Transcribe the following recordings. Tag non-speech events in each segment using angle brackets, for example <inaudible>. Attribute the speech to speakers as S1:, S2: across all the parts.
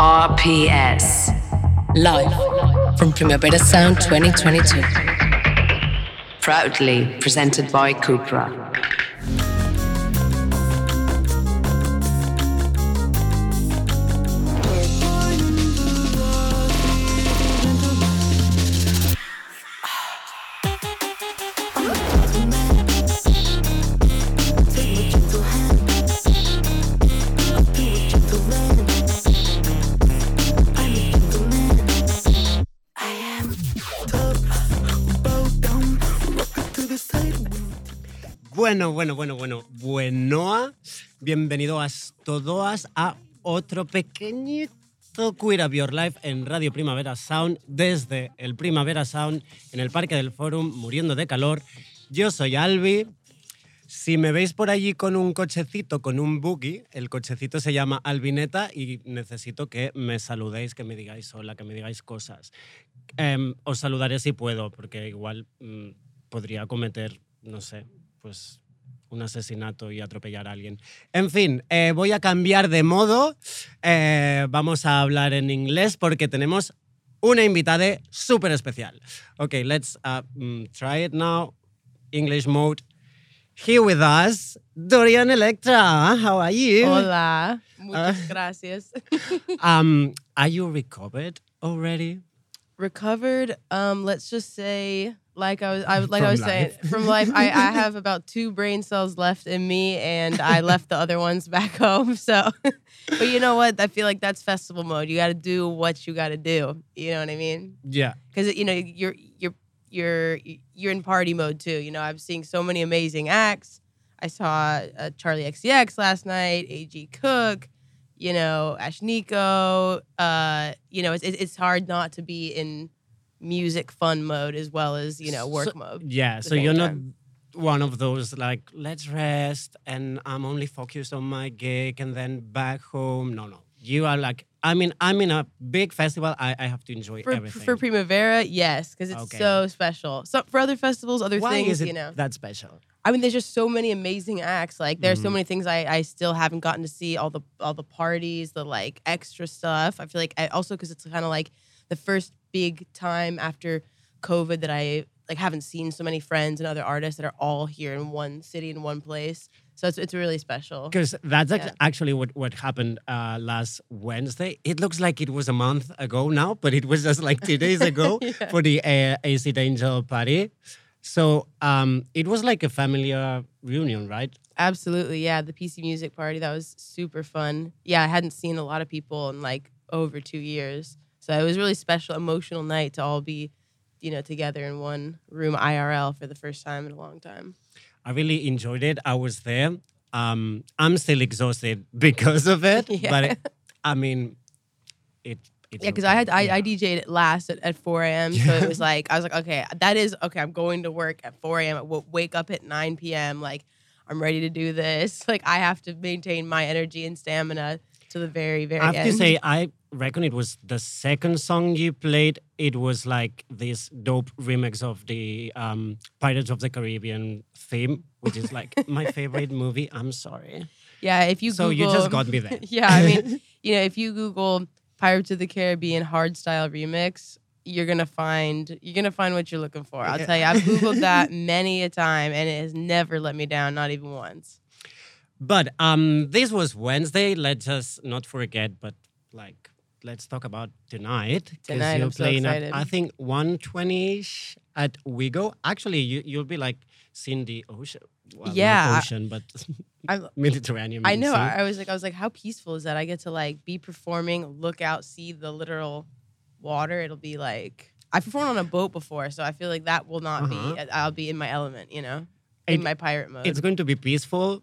S1: RPS.
S2: Live from Primavera Sound 2022.
S1: Proudly presented by Cupra.
S3: Bueno, bueno, bueno, bueno. Buenoa. Bienvenidos todos a otro pequeñito Queer Up Your Life en Radio Primavera Sound desde el Primavera Sound en el Parque del Forum, muriendo de calor. Yo soy Albi. Si me veis por allí con un cochecito, con un buggy, el cochecito se llama Albineta y necesito que me saludéis, que me digáis hola, que me digáis cosas. Em, os saludaré si puedo, porque igual mm, podría cometer, no sé, pues un asesinato y atropellar a alguien. En fin, eh, voy a cambiar de modo. Eh, vamos a hablar en inglés porque tenemos una invitada súper especial. Ok, let's uh, mm, try it now. English mode. Here with us, Dorian Electra. How are you?
S4: Hola, muchas
S3: Ah.
S4: gracias. <laughs>
S3: Um, are you recovered already?
S4: Recovered. Um, let's just say, like I was, I was like
S3: From
S4: I was saying, from life. I, I <laughs> have about two brain cells left in me, and I left the other ones back <laughs> home. So, <laughs> but you know what? I feel like that's festival mode. You got to do what you got to do. You know what I mean?
S3: Yeah.
S4: Because you know you're you're you're you're in party mode too. You know, I'm seeing so many amazing acts. I saw uh, Charli XCX last night, AG Cook, you know, Ashnikko. Uh, you know, it's it's hard not to be in music fun mode as well as you know work
S3: So-
S4: mode.
S3: Yeah, so you're not one of those like let's rest and I'm only focused on my gig and then back home. No, no. You are like I mean I'm in a big festival. I, I have to enjoy
S4: For,
S3: everything.
S4: for Primavera, yes, because it's
S3: Okay.
S4: so special. So for other festivals, other
S3: Why
S4: things,
S3: is it
S4: you know.
S3: that special?
S4: I mean, there's just so many amazing acts. Like, there's so
S3: Mhm.
S4: many things I, I still haven't gotten to see. All the all the parties, the like extra stuff. I feel like I also because it's kind of like the first big time after COVID that I like haven't seen so many friends and other artists that are all here in one city in one place. So it's it's really special.
S3: Because that's
S4: Yeah.
S3: actually what, what happened uh, last Wednesday. It looks like it was a month ago now, but it was just like two days <laughs> ago
S4: Yeah.
S3: for the uh, AC Angel party. So um, it was like a family uh, reunion, right?
S4: Absolutely, yeah. The PC Music Party that was super fun. Yeah, I hadn't seen a lot of people in like over two years, so it was really special, emotional night to all be, you know, together in one room IRL for the first time in a long time.
S3: I really enjoyed it. I was there. Um, I'm still exhausted <laughs> because of it, <laughs>
S4: Yeah.
S3: but it, I mean, it. It's
S4: Yeah, because I had I,
S3: okay.
S4: I DJ'd it last at, at 4 a.m. So it was <laughs> like I was like, okay, that is okay. I'm going to work at 4 a.m. I w- wake up at 9 p.m. Like I'm ready to do this. Like I have to maintain my energy and stamina to the very very
S3: I have
S4: end.
S3: to say, I reckon it was the second song you played. It was like this dope remix of the um, Pirates of the Caribbean theme, which is like <laughs> my favorite movie. I'm sorry.
S4: yeah, if you
S3: so you just got me <laughs> there.
S4: yeah, I mean, <laughs> you know, if you Google Pirates of the Caribbean hardstyle remix, you're gonna find you're gonna find what you're looking for. I'll
S3: Yeah.
S4: tell you, I've Googled that many a time, and it has never let me down, not even once.
S3: But um, this was Wednesday. Let's not forget, but like, let's talk about tonight.
S4: Tonight,
S3: you're
S4: I'm so
S3: playing
S4: excited.
S3: At, I think 120-ish at Ouigo. Actually, you, you'll be like seeing the ocean. Well,
S4: Yeah,
S3: ocean, but <laughs>
S4: I'm, <laughs>
S3: Mediterranean.
S4: I know.
S3: Sea.
S4: I, I was like, I was like, how peaceful is that? I get to like be performing, look out, see the literal water. It'll be like I performed on a boat before, so I feel like that will not
S3: Uh-huh.
S4: be. I'll be in my element, you know, in
S3: It-
S4: my pirate mode.
S3: it's going to be peaceful,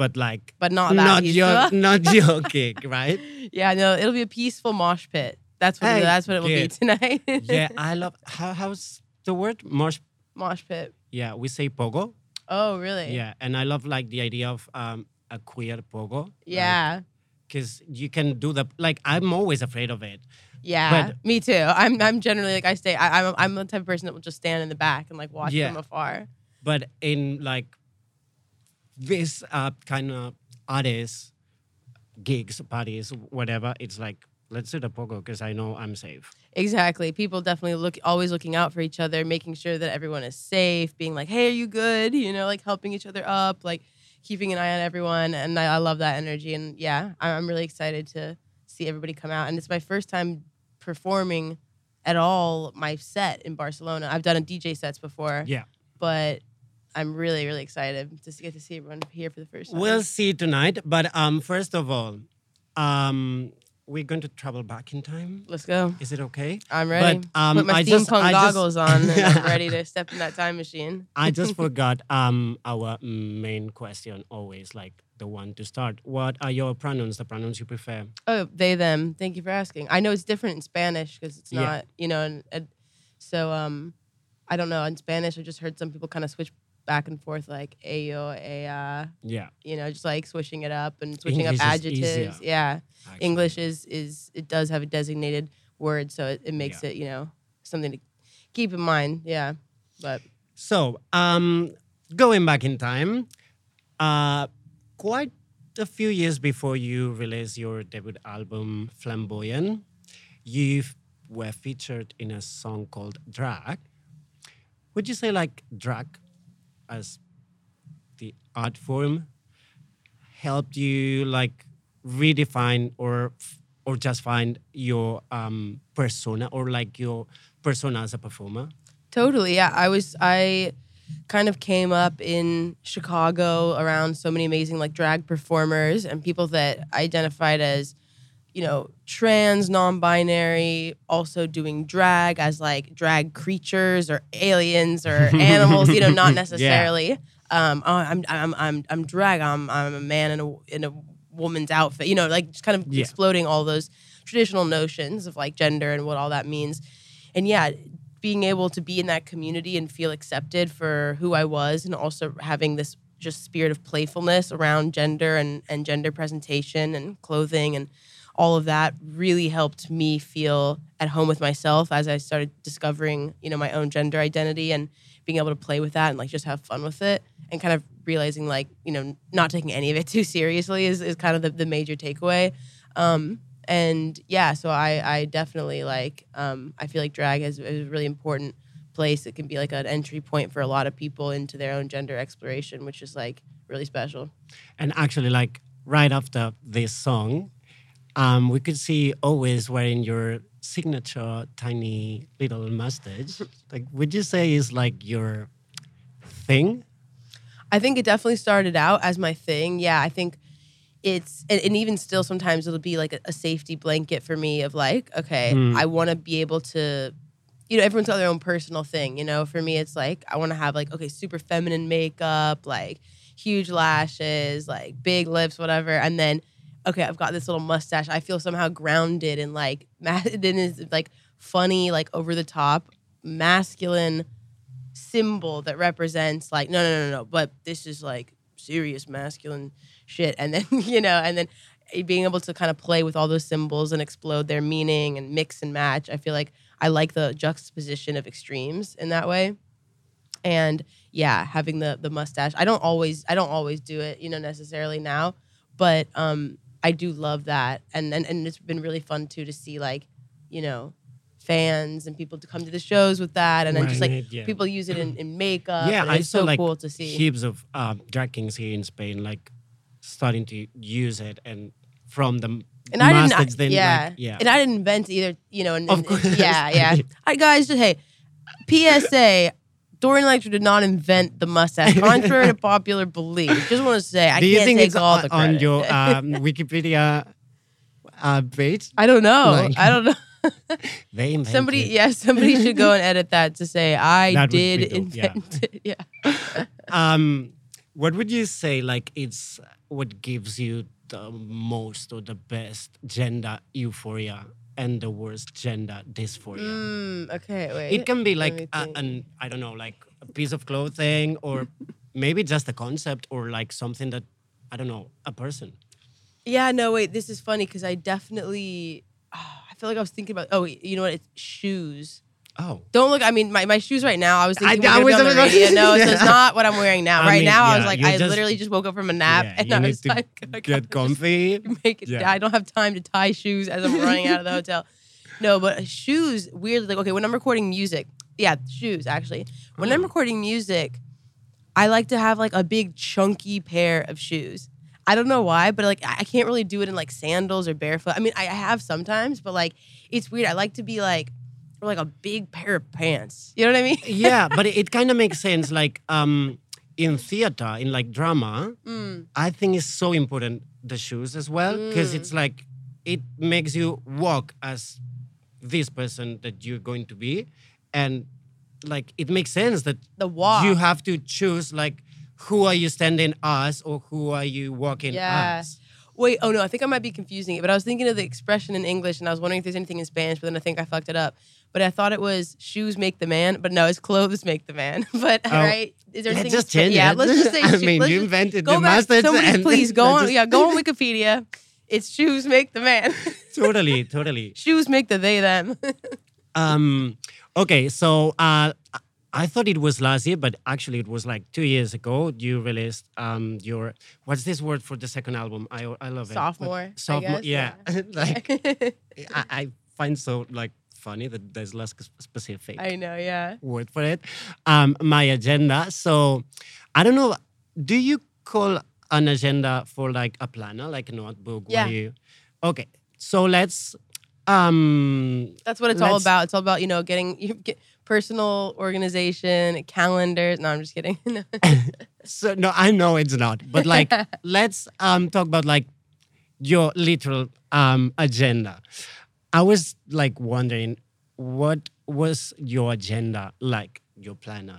S3: but like
S4: but not that
S3: not
S4: peaceful.
S3: your <laughs> not your gig, right? <laughs>
S4: yeah, no, it'll be a peaceful mosh pit. That's what.
S3: Hey,
S4: that's what it will be tonight. <laughs>
S3: yeah, I love how how's the word mosh
S4: mosh pit.
S3: Yeah, we say pogo.
S4: Oh, really?
S3: Yeah, and I love like the idea of um a queer pogo.
S4: Yeah.
S3: because you can do the like. I'm always afraid of it.
S4: Yeah,
S3: But-
S4: me too. I'm I'm generally like I stay. I, I'm I'm the type of person that will just stand in the back and like watch
S3: Yeah.
S4: from afar.
S3: But in like this uh, kind of artists, gigs, parties, whatever, it's like let's do the pogo because I know I'm safe.
S4: Exactly. People definitely look always looking out for each other, making sure that everyone is safe, being like, "Hey, are you good?" You know, like helping each other up, like keeping an eye on everyone. And I, I love that energy. And yeah, I'm really excited to see everybody come out. And it's my first time performing at all my set in Barcelona. I've done a DJ sets before,
S3: Yeah.
S4: but I'm really, really excited just to get to see everyone here for the first time.
S3: We'll see tonight. But um, first of all, um, we're going to travel back in time.
S4: Let's go.
S3: Is it okay?
S4: I'm ready.
S3: But, um,
S4: Put my
S3: I
S4: steampunk
S3: just- I just-
S4: goggles on and I'm <laughs> ready to step in that time machine.
S3: I just <laughs> forgot um, our main question, always like the one to start. What are your pronouns, the pronouns you prefer?
S4: Oh, they them. Thank you for asking. I know it's different in Spanish because it's
S3: Yeah.
S4: not, you know, and, and so um, I don't know. In Spanish, I just heard some people kind of switch back and forth, like ayo, aya,
S3: Yeah.
S4: you know, just like switching it up and switching
S3: English
S4: up adjectives. Yeah,
S3: actually.
S4: English is is it does have a designated word, so it, it makes
S3: Yeah.
S4: it, you know, something to keep in mind. Yeah, but
S3: So, um, going back in time, uh, quite a few years before you released your debut album, Flamboyant, you were featured in a song called Drag. Would you say like drag as the art form helped you like redefine or or just find your um, persona or like your persona as a performer?
S4: Totally. Yeah. I was, I kind of came up in Chicago around so many amazing like drag performers and people that identified as, you know, trans, non binary, also doing drag as like drag creatures or aliens or <laughs> animals, you know, not necessarily. Um, oh, I'm, I'm, I'm, I'm drag. I'm, I'm a man in a, in a woman's outfit, you know, like just kind of
S3: Yeah.
S4: exploding all those traditional notions of like gender and what all that means. And yeah, being able to be in that community and feel accepted for who I was, and also having this just spirit of playfulness around gender and, and gender presentation and clothing and all of that really helped me feel at home with myself as I started discovering, you know, my own gender identity and being able to play with that and like just have fun with it and kind of realizing like, you know, not taking any of it <laughs> too seriously is, is kind of the, the major takeaway. Um, and yeah, so I, I definitely like, um, I feel like drag is, is a really important place. It can be like an entry point for a lot of people into their own gender exploration, which is like really special.
S3: And actually, like right after this song, um, we could see always wearing your signature tiny little mustache. like, would you say is like your thing?
S4: I think it definitely started out as my thing. Yeah, I think it's and, and even still sometimes it'll be like a, a safety blanket for me of like, okay,
S3: Mm.
S4: I want to be able to you know, everyone's got their own personal thing, you know. For me it's like I want to have like okay, super feminine makeup, like huge lashes, like big lips, whatever, and then okay, I've got this little mustache. I feel somehow grounded and like <laughs> then is like funny, like over the top, masculine symbol that represents like no no no no but this is like serious masculine shit and then <laughs> you know and then being able to kind of play with all those symbols and explode their meaning and mix and match i feel like i like the juxtaposition of extremes in that way and yeah having the the mustache i don't always i don't always do it you know necessarily now but um i do love that. And and, and it's been really fun too to see like you know fans and people to come to the shows with that. And then just like
S3: yeah.
S4: people use it in, in makeup.
S3: Yeah,
S4: it's
S3: saw
S4: so
S3: like
S4: cool to see.
S3: heaps of uh, drag kings here in Spain, like starting to use it, and from the
S4: and I didn't,
S3: then
S4: yeah,
S3: like, yeah,
S4: and I didn't invent either, you know, and, and- yeah, yeah. <laughs> Hi guys, just hey, PSA, Dorian Electra did not invent the mustache, contrary to <laughs> popular belief. Just want to say, I
S3: Do you
S4: can't
S3: think
S4: take
S3: it's
S4: all
S3: on,
S4: the
S3: on your <laughs> um, Wikipedia uh, page?
S4: I don't know.
S3: Like-
S4: I don't know. <laughs>
S3: They invented
S4: Somebody, yeah, somebody should go and edit that to say I
S3: That would
S4: did invent it. Yeah.
S3: um, what would you say like it's what gives you the most or the best gender euphoria and the worst gender dysphoria?
S4: Mm, okay, wait.
S3: it can be like a, an I don't know, like a piece of clothing or maybe just a concept or like something that I don't know, a person.
S4: Yeah, no, wait. This is funny because I definitely, ah, I feel like I was thinking about. Oh, wait, you know what? It's shoes.
S3: Oh.
S4: Don't look. I mean, my, my shoes right now. I was thinking
S3: I- I was
S4: on the radio. No, so it's not what I'm wearing now.
S3: I
S4: right
S3: mean,
S4: now, I was like, I
S3: just-
S4: literally just woke up from a nap,
S3: Yeah,
S4: and I was like, <laughs>
S3: Get comfy.
S4: make it.
S3: Yeah.
S4: I don't have time to tie shoes as I'm running out of the <laughs> hotel. No, but shoes weirdly like okay when I'm recording music, yeah, shoes actually. When I'm
S3: Oh.
S4: recording music, I like to have like a big chunky pair of shoes. I don't know why, but like I I can't really do it in like sandals or barefoot. I mean, I I have sometimes, but like it's weird. I like to be like or like a big pair of pants. You know what I mean? <laughs>
S3: yeah, but it, it kind of makes sense. Like um, in theater, in like drama,
S4: Mm.
S3: I think it's so important the shoes as well because
S4: Mm.
S3: it's like it makes you walk as this person that you're going to be, and like it makes sense that
S4: The walk.
S3: you have to choose like who are you standing as or who are you walking
S4: Yeah.
S3: as.
S4: Wait, oh no, I think I might be confusing it, but I was thinking of the expression in English and I was wondering if there's anything in Spanish, but then I think I fucked it up. But I thought it was shoes make the man, but no, it's clothes make the man. <laughs> But
S3: Oh.
S4: right, is there anything?
S3: just change
S4: yeah, let's just <laughs> say.
S3: I
S4: shoe-
S3: mean, you invented
S4: go
S3: the
S4: back.
S3: mustard.
S4: Somebody, please <laughs> go on.
S3: just-
S4: Yeah, go on Wikipedia. It's shoes make the man.
S3: totally, totally.
S4: shoes make the they them.
S3: Um, okay, so uh, I thought it was last year, but actually it was like two years ago. You released um, your what's this word for the second album? I I love it.
S4: Sophomore,
S3: Sophomore,
S4: guess,
S3: yeah.
S4: yeah.
S3: like I, I find so like funny that there's less specific
S4: I know, yeah.
S3: word for it. Um, my agenda. So I don't know. Do you call an agenda for like a planner, like a notebook?
S4: Yeah.
S3: You, okay. So let's. Um,
S4: That's what it's all about. It's all about you know getting you get personal organization, calendars. No, I'm just kidding. <laughs> No.
S3: So no, I know it's not, but like <laughs> let's um talk about like your literal um agenda. I was like wondering what was your agenda like your planner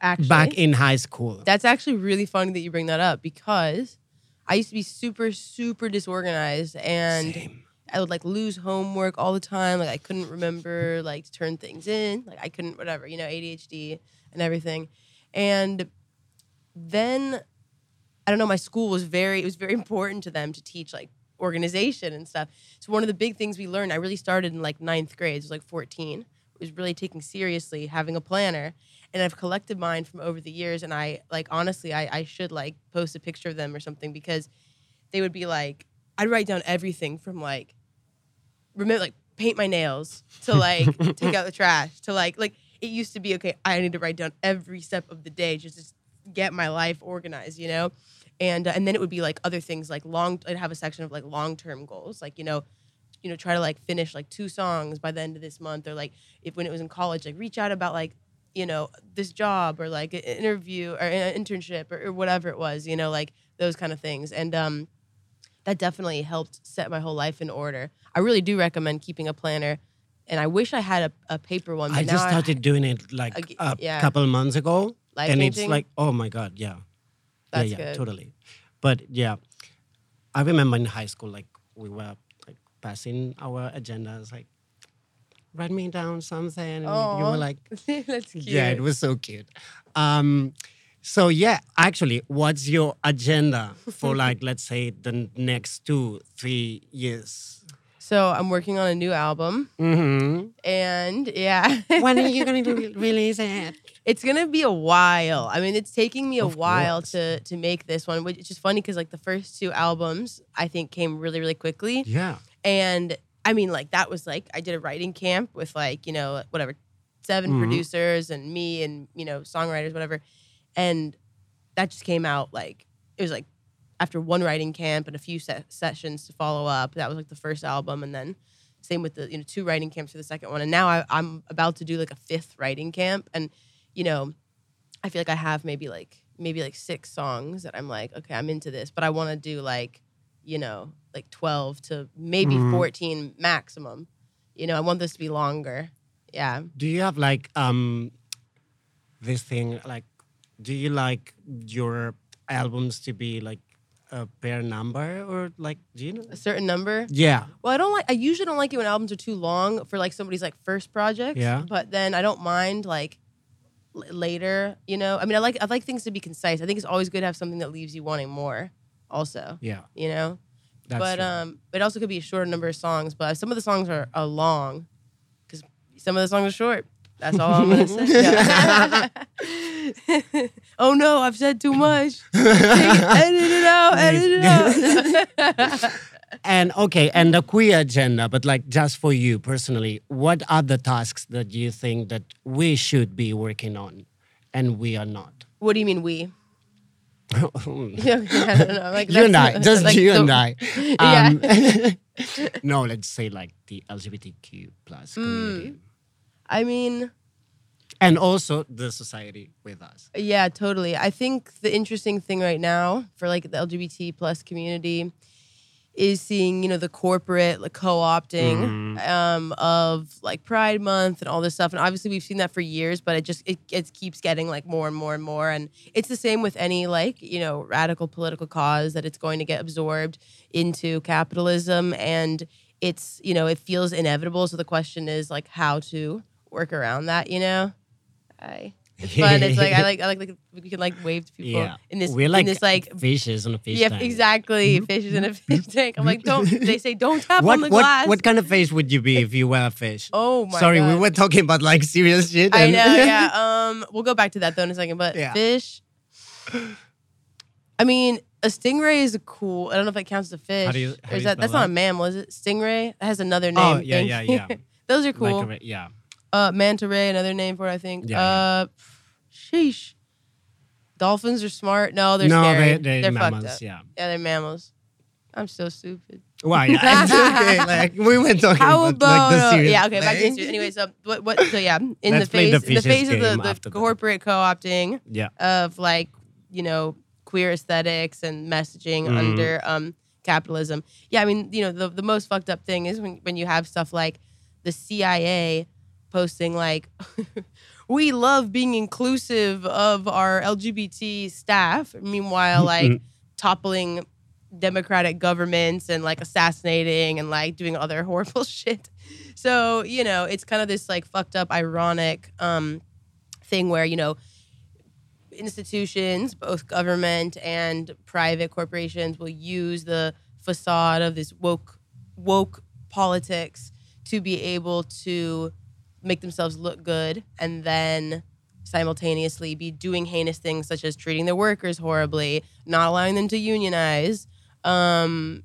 S4: Actually,
S3: back in high school.
S4: That's actually really funny that you bring that up because I used to be super, super disorganized and
S3: Same.
S4: I would like lose homework all the time. Like I couldn't remember like to turn things in. Like I couldn't whatever, you know, ADHD and everything. And then I don't know, my school was very it was very important to them to teach like organization and stuff. So one of the big things we learned, I really started in like ninth grade, it was like 14. It was really taking seriously having a planner. And I've collected mine from over the years. And I like honestly, I, I should like post a picture of them or something because they would be like, I'd write down everything from like remember like paint my nails to like <laughs> take out the trash to like like it used to be okay i need to write down every step of the day just to get my life organized you know and uh, and then it would be like other things like long i'd have a section of like long-term goals like you know you know try to like finish like two songs by the end of this month or like if when it was in college like reach out about like you know this job or like an interview or an internship or, or whatever it was you know like those kind of things and um that definitely helped set my whole life in order. I really do recommend keeping a planner, and I wish I had a, a paper one. But
S3: I just started doing it like
S4: Ag-
S3: a
S4: yeah.
S3: couple months ago,
S4: Light
S3: and it's like, oh my god, yeah,
S4: That's
S3: yeah, yeah,
S4: good.
S3: totally. But yeah, I remember in high school, like we were like passing our agendas, like write me down something, and you were like, <laughs>
S4: That's cute.
S3: yeah, it was so cute. Um, so yeah, actually, what's your agenda for <laughs> like, let's say, the next two, three years?
S4: So I'm working on a new album,
S3: hmm
S4: and yeah,
S3: when are you going <laughs> to re- release it?
S4: It's gonna be a while. I mean, it's taking me a
S3: Of
S4: while
S3: course.
S4: to to make this one, which is just funny because like the first two albums I think came really really quickly,
S3: Yeah.
S4: and I mean like that was like I did a writing camp with like you know whatever 7
S3: Mhm.
S4: producers and me and you know songwriters whatever, and that just came out like it was like after one writing camp and a few se- sessions to follow up. That was like the first album, and then same with the you know two writing camps for the second one, and now I, I'm about to do like a fifth writing camp, and you know, I feel like I have maybe like maybe like six songs that I'm like, okay, I'm into this, but I want to do like, you know, like 12 to maybe
S3: Mhm.
S4: 14 maximum. You know, I want this to be longer. Yeah.
S3: Do you have like um this thing like do you like your albums to be like a pair number or like do you know?
S4: A certain number.
S3: Yeah.
S4: Well, I don't like. I usually don't like it when albums are too long for like somebody's like first project.
S3: Yeah.
S4: But then I don't mind like l- later. You know, I mean, I like I like things to be concise. I think it's always good to have something that leaves you wanting more. Also,
S3: Yeah.
S4: you know.
S3: That's
S4: but
S3: true.
S4: um, it also could be a shorter number of songs. But some of the songs are, are long, because some of the songs are short. That's all I'm gonna <laughs> say. <laughs> Oh no, I've said too much. <laughs> edit it out. Edit it out.
S3: And okay, and the queer agenda, but like just for you personally, what are the tasks that you think that we should be working on and we are not?
S4: what do you mean we? <laughs> Yeah, I don't know. Like
S3: you and I, just
S4: like
S3: you
S4: the-
S3: and I. <laughs>
S4: Yeah.
S3: Um, <laughs> no, let's say like the LGBTQ plus
S4: Hmm.
S3: community.
S4: I mean,
S3: And also the society with us.
S4: Yeah, totally. I think the interesting thing right now for like the LGBT plus community is seeing, you know, the corporate like co-opting
S3: Mm-hmm.
S4: um, of like Pride Month and all this stuff. And obviously we've seen that for years, but it just it, it keeps getting like more and more and more. And it's the same with any like, you know, radical political cause that it's going to get absorbed into capitalism and it's, you know, it feels inevitable. So the question is like how to work around that, you know? I it's fun. It's like I <laughs> like I like like we can like wave to people
S3: Yeah.
S4: in this
S3: We're like,
S4: in this like
S3: fishes on a fish
S4: yeah
S3: tank.
S4: exactly fishes in a fish tank. I'm like don't <laughs> they say don't tap
S3: What,
S4: on the
S3: what,
S4: glass.
S3: what kind of fish would you be if you were a fish?
S4: oh my god
S3: Sorry,
S4: God.
S3: we were talking about like serious shit.
S4: I know, <laughs> yeah. Um, we'll go back to that though in a second. But
S3: Yeah.
S4: fish. I mean, a stingray is a cool. I don't know if that counts as a fish.
S3: How do you- how do
S4: is
S3: you
S4: that that's not a mammal, is it? Stingray. It has another name.
S3: Oh, yeah, yeah, yeah.
S4: Those are
S3: Like
S4: cool.
S3: a yeah.
S4: Uh, manta ray, another name for it, I think.
S3: Yeah,
S4: uh, sheesh. Dolphins are smart. No, they're
S3: no,
S4: scary.
S3: they, they're,
S4: fucked
S3: mammals,
S4: up.
S3: yeah.
S4: Yeah, they're mammals. I'm so stupid.
S3: Why? <laughs> Yeah, okay. Like we went talking
S4: How
S3: about,
S4: about
S3: like, the serious
S4: yeah? Okay, back to the. Anyway, so what? What? So yeah, in the phase,
S3: the
S4: in the phase of the, the corporate co-opting
S3: Yeah.
S4: of like you know queer aesthetics and messaging
S3: Mhm.
S4: under um capitalism. Yeah, I mean you know the the most fucked up thing is when when you have stuff like the CIA posting like. <laughs> We love being inclusive of our LGBT staff. Meanwhile, like toppling democratic governments and like assassinating and like doing other <laughs> horrible shit. So, you know, it's kind of this like fucked up ironic um thing where, you know, institutions, both government and private corporations will use the facade of this woke woke politics to be able to make themselves look good and then simultaneously be doing heinous things such as treating their workers horribly, not allowing them to unionize, um,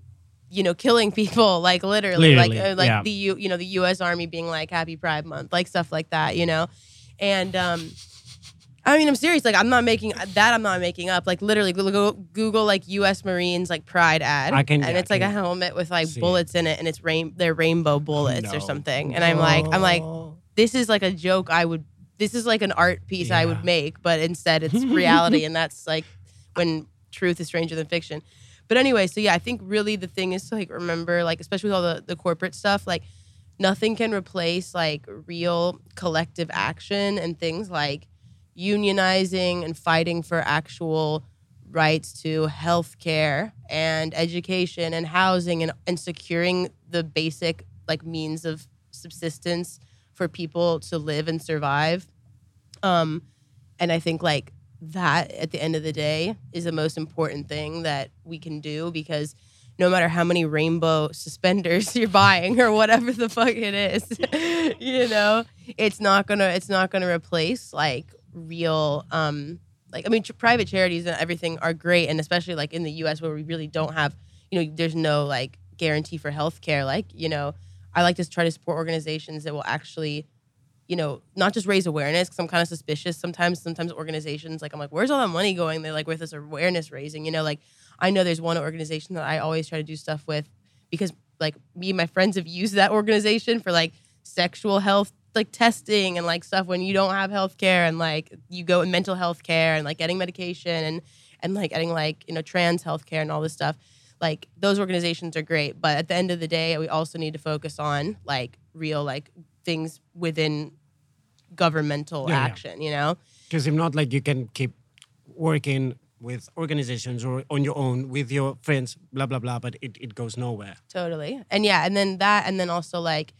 S4: you know, killing <laughs> people like literally,
S3: Literally,
S4: like uh, like
S3: yeah.
S4: the U, you know the U.S. Army being like Happy Pride Month, like stuff like that, you know, and um, I mean I'm serious, like I'm not making that I'm not making up, like literally Google, Google like U.S. Marines like Pride ad,
S3: I can-
S4: and
S3: yeah,
S4: it's like a helmet with like
S3: see it.
S4: bullets in it, and it's rain they're rainbow bullets
S3: No.
S4: or something, and I'm like I'm like. This is like a joke I would this is like an art piece I would make, but instead it's <laughs> reality and that's like when truth is stranger than fiction. But anyway, so yeah, I think really the thing is to like remember, like especially with all the, the corporate stuff, like nothing can replace like real collective action and things like unionizing and fighting for actual rights to health care and education and housing and, and securing the basic like means of subsistence for people to live and survive. Um and i think like that at the end of the day is the most important thing that we can do because no matter how many rainbow suspenders <laughs> you're buying or whatever the fuck it is <laughs> you know it's not gonna it's not gonna replace like real um like i mean private charities and everything are great and especially like in the us where we really don't have you know there's no like guarantee for health care like you know i like to try to support organizations that will actually you know, not just raise awareness because I'm kind of suspicious sometimes. Sometimes organizations, like I'm like, where's all that money going? They're like with this awareness raising, you know, like I know there's one organization that I always try to do stuff with because like me and my friends have used that organization for like sexual health like testing and like stuff when you don't have health care and like you go in mental health care and like getting medication and and like getting like you know trans health care and all this stuff like those organizations are great but at the end of the day we also need to focus on like real like things within governmental
S3: Yeah, yeah.
S4: action you know
S3: Because if not, like you can keep working with organizations or on your own with your friends, blah blah blah, but it, it goes nowhere.
S4: totally and yeah and then that and then also like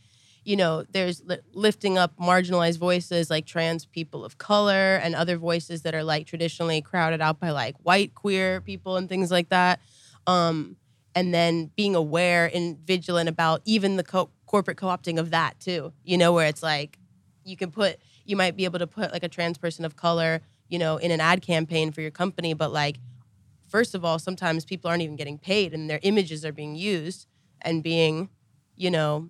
S4: you know there's li- lifting up marginalized voices like trans people of color and other voices that are like traditionally crowded out by like white queer people and things like that um and then being aware and vigilant about even the co- corporate co-opting of that too you know where it's like you can put you might be able to put like a trans person of color, you know, in an ad campaign for your company, but like first of all, sometimes people aren't even getting paid and their images are being used and being, you know,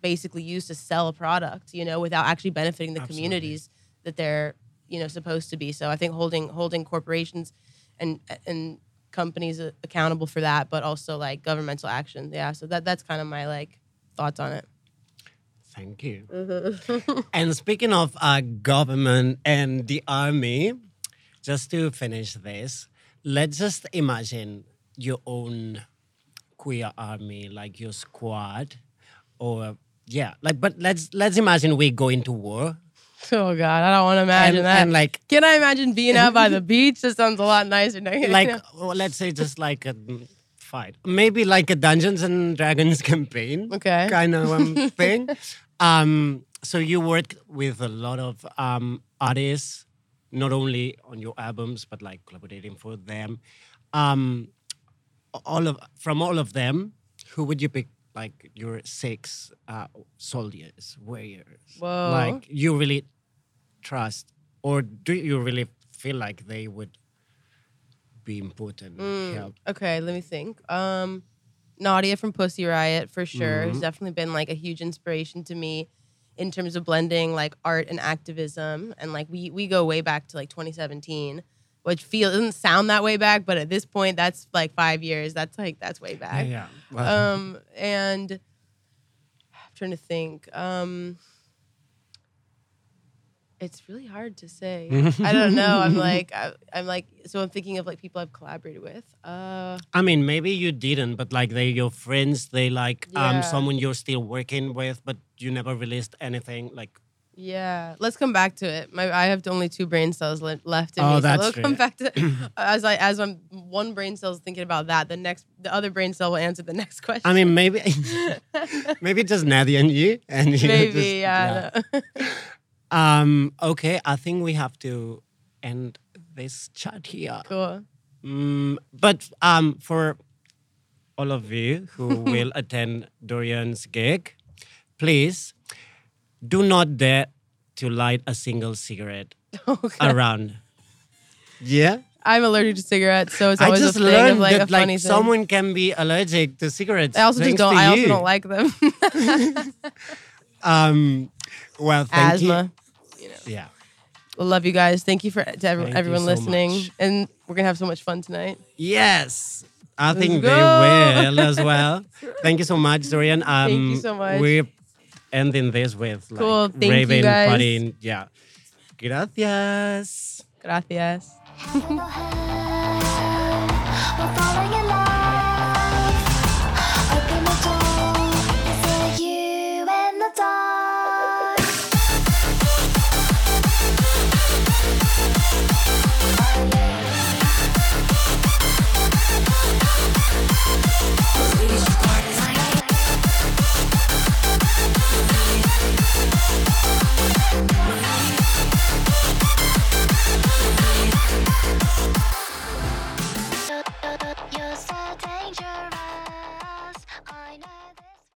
S4: basically used to sell a product, you know, without actually benefiting the
S3: Absolutely.
S4: communities that they're, you know, supposed to be. So I think holding holding corporations and and companies accountable for that, but also like governmental action. Yeah. So that that's kind of my like thoughts on it.
S3: Thank you. <laughs> and speaking of uh, government and the army, just to finish this, let's just imagine your own queer army, like your squad, or yeah, like. But let's let's imagine we go into war
S4: Oh God, I don't want to imagine
S3: and,
S4: that.
S3: and like
S4: Can I imagine being out by the <laughs> beach? That sounds a lot nicer.
S3: Like well, let's say just like a fight, maybe like a Dungeons and Dragons <laughs> campaign.
S4: Okay.
S3: kind of um, <laughs> thing. Um, so you work with a lot of um, artists, not only on your albums but like collaborating for them. Um, all of from all of them, who would you pick? Like your six uh, soldiers, warriors.
S4: Whoa.
S3: Like you really trust, or do you really feel like they would be important?
S4: Mm.
S3: Help.
S4: Okay, let me think. Um, Nadia from Pussy Riot for sure has definitely been like a huge inspiration to me in terms of blending like art and activism. And like we we go way back to like 2017, which feel doesn't sound that way back, but at this point that's like five years. That's like that's way back.
S3: yeah. Well,
S4: Um, and I'm trying to think. Um, it's really hard to say. <laughs> I don't know. I'm like, I, I'm like, so I'm thinking of like people I've collaborated with. Uh,
S3: I mean, maybe you didn't, but like they're your friends, they like
S4: Yeah.
S3: um someone you're still working with, but you never released anything. Like
S4: yeah, let's come back to it. My, I have only two brain cells le- left in
S3: Oh,
S4: me,
S3: that's
S4: so we'll come back to <clears throat> as I as I'm one brain cell is thinking about that. The next, the other brain cell will answer the <laughs> next question.
S3: I mean, maybe <laughs> maybe just Nadia and you, and you
S4: maybe,
S3: just-
S4: yeah.
S3: Um. Okay, I think we have to end this chat here.
S4: cool.
S3: Mm, but um, for all of you who <laughs> will attend Dorian's gig, please do not dare to light a single cigarette
S4: Okay.
S3: around. Yeah.
S4: I'm allergic to cigarettes, so it's
S3: I just
S4: a thing
S3: learned
S4: of like
S3: that
S4: a funny
S3: like
S4: thing.
S3: someone can be allergic to cigarettes.
S4: I also just don't. I also
S3: you.
S4: don't like them. <laughs>
S3: Um, well, thank
S4: Asthma.
S3: you. Yeah.
S4: Well, love you guys. Thank you for to every,
S3: Thank
S4: everyone
S3: so
S4: listening,
S3: much.
S4: and we're gonna have so much fun tonight.
S3: Yes. I think they
S4: go.
S3: will as well. <laughs> Thank you so much, Dorian. Um,
S4: you so much.
S3: We're ending this with like
S4: Cool. Thank you, guys.
S3: partying. Yeah. Gracias.
S4: Gracias.
S5: Hand in hand